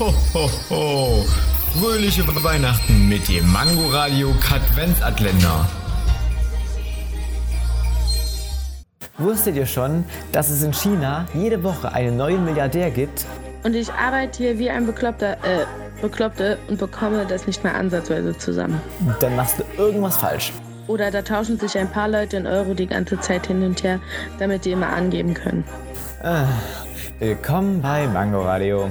Ho, ho, ho. Fröhliche Weihnachten mit dem Mangoradio Katwenzatländer. Wusstet ihr schon, dass es in China jede Woche einen neuen Milliardär gibt? Und ich arbeite hier wie ein Bekloppter, äh, Bekloppte und bekomme das nicht mehr ansatzweise zusammen. Dann machst du irgendwas falsch. Oder da tauschen sich ein paar Leute in Euro die ganze Zeit hin und her, damit die immer angeben können. Ah, willkommen bei Mangoradio.